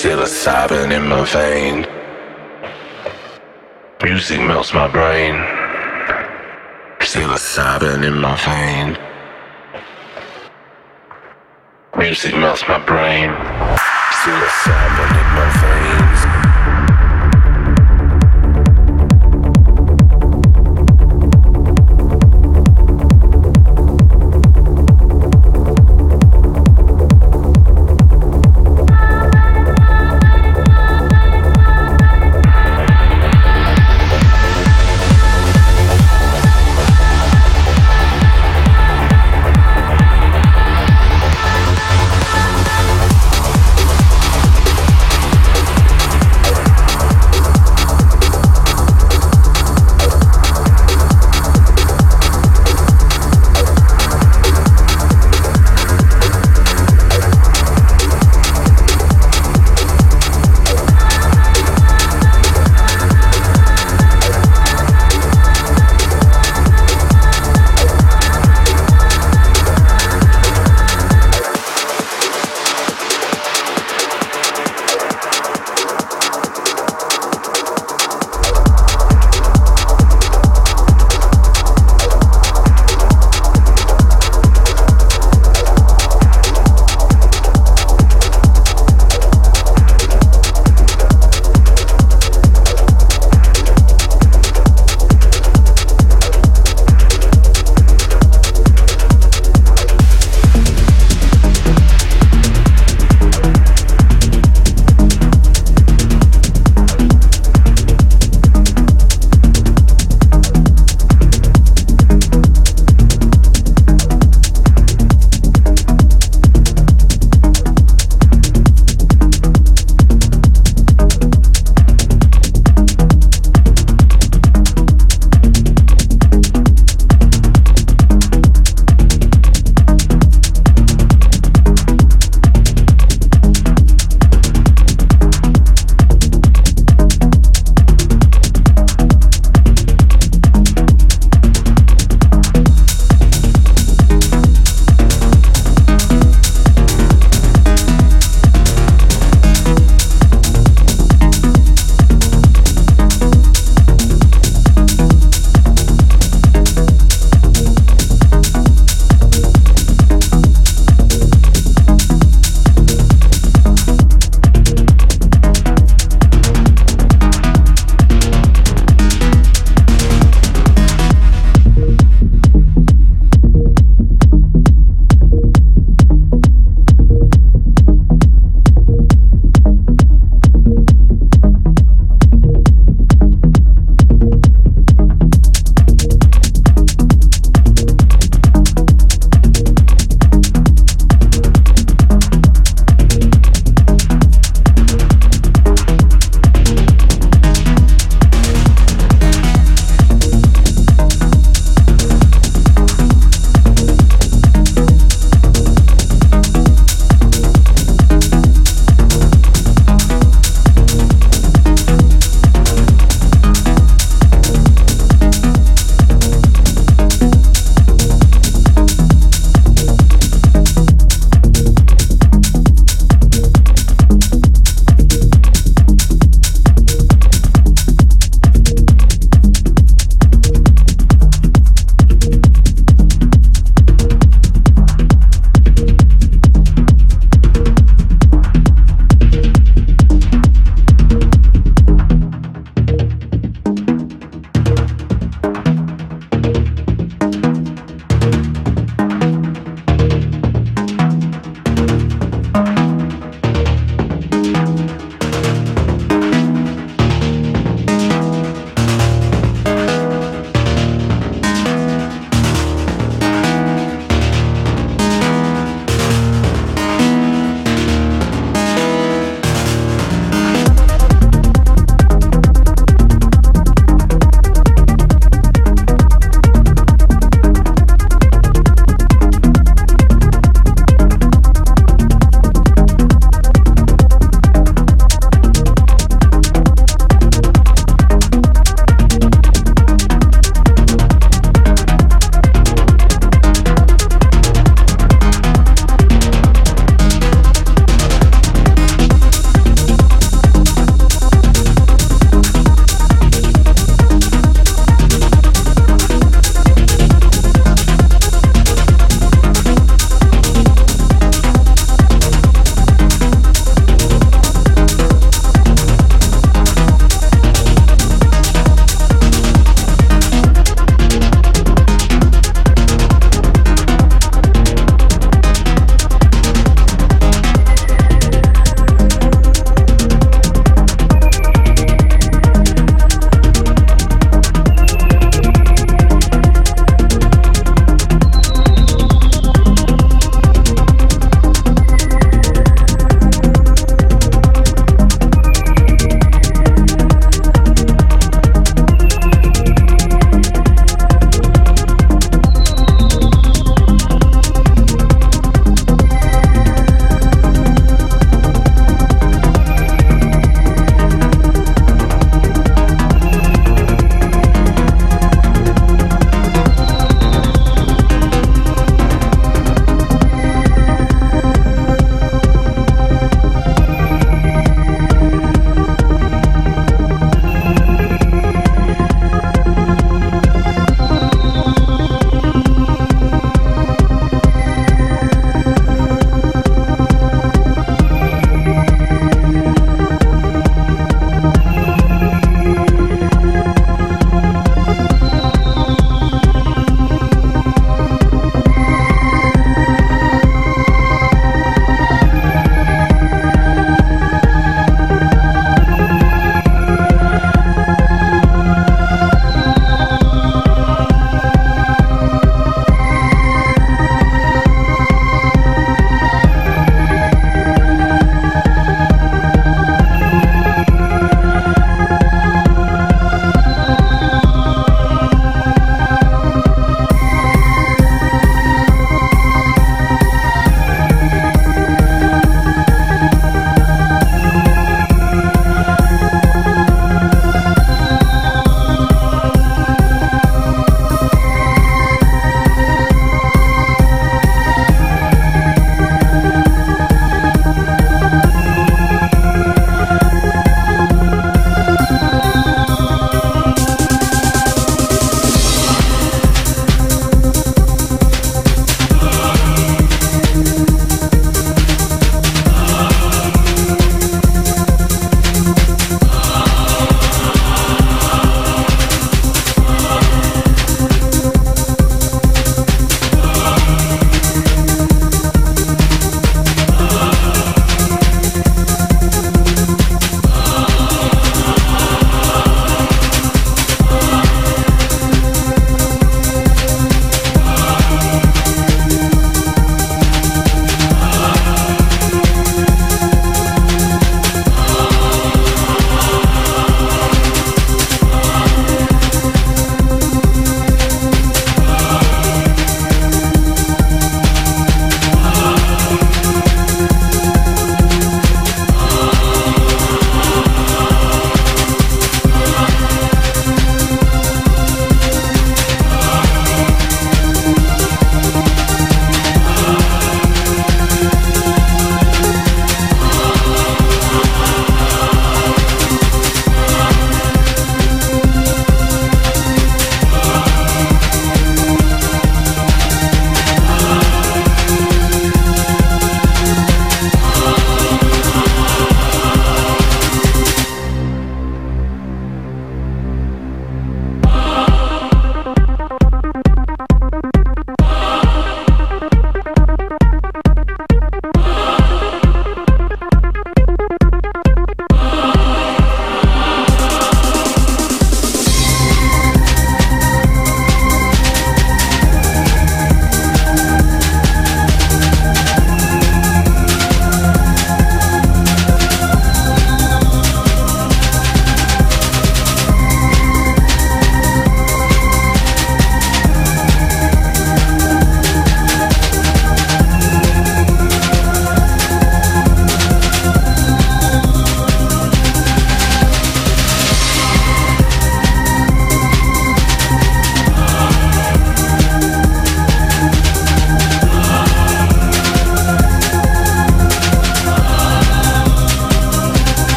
still a sobbing in my vein. Music melts my brain. Still a sobbing in my vein. Music melts my brain. Still a sobbing in my vein.